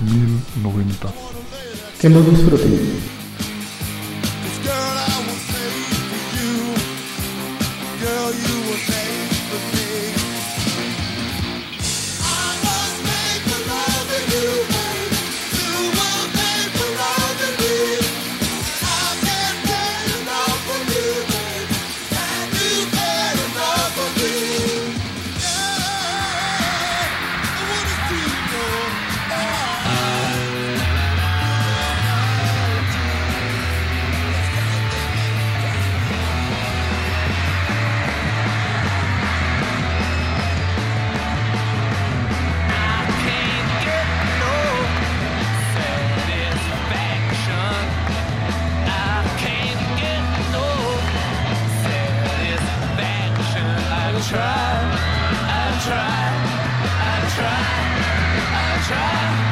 1090. Que lo disfruten. try, I try, I try, I try.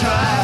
try.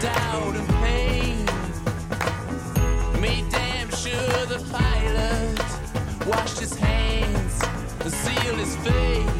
doubt and pain. Made damn sure the pilot washed his hands and sealed his face.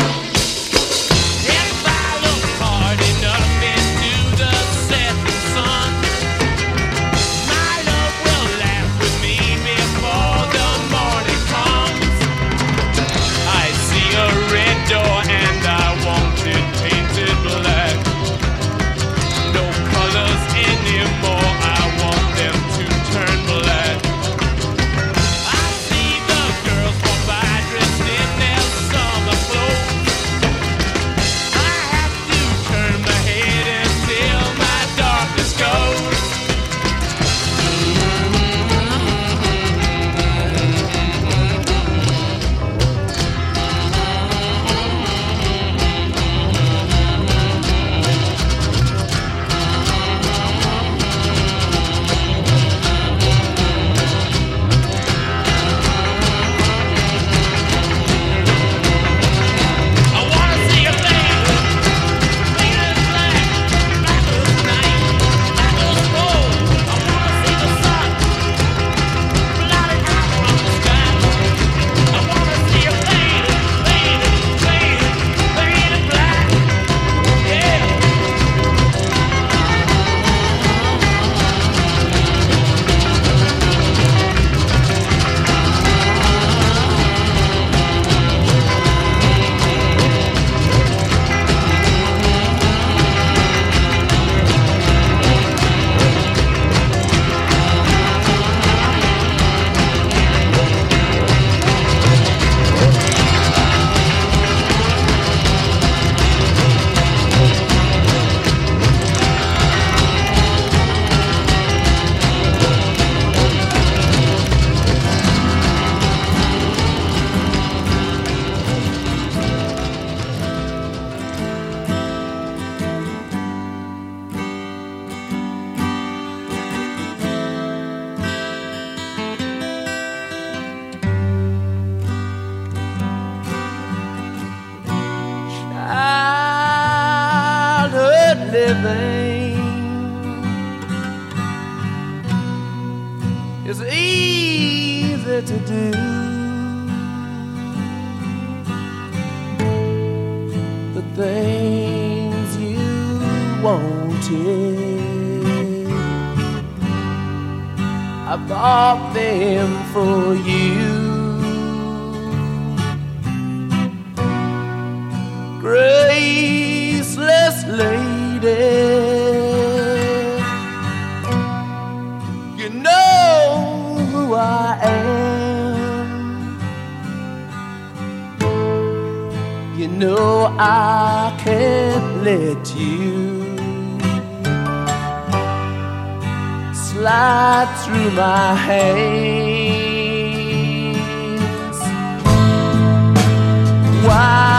know I can't let you slide through my hands. Why?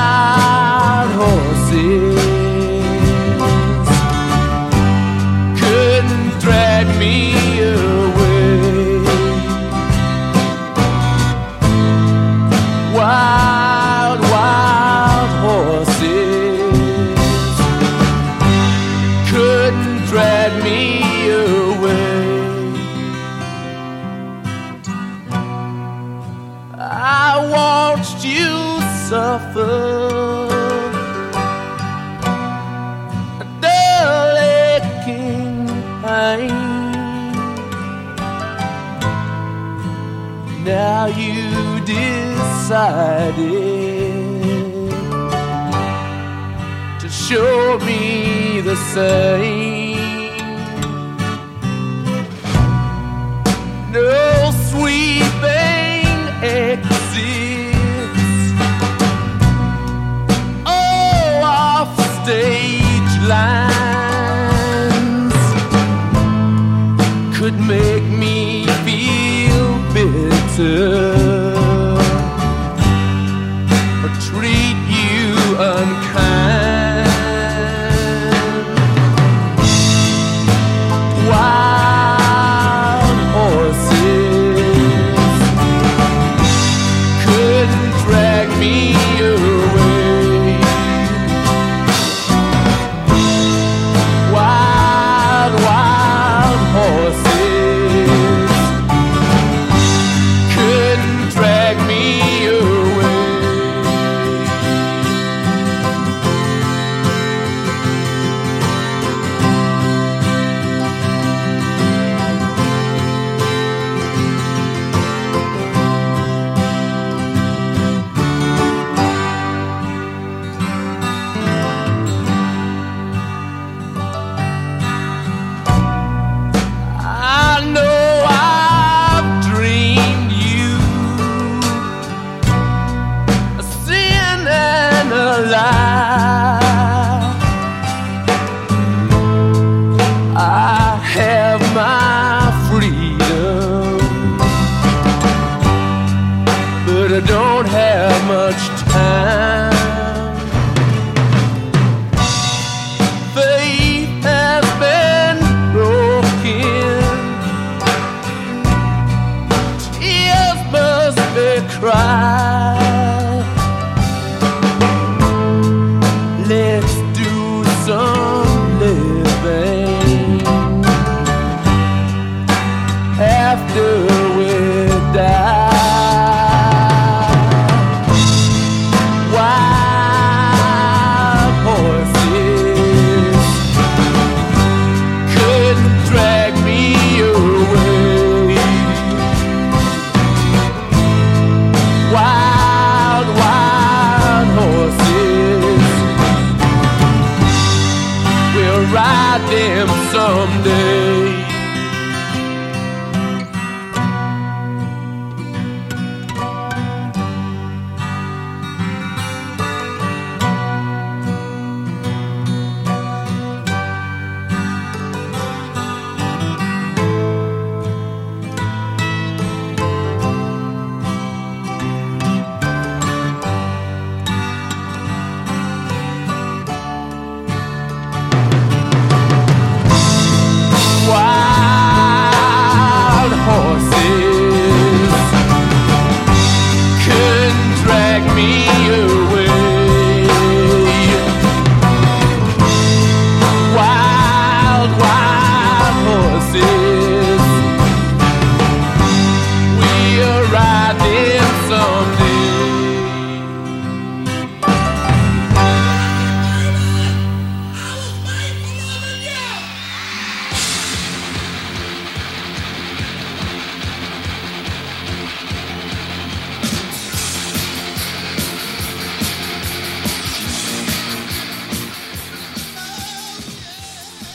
mine. Now you decided to show me the same.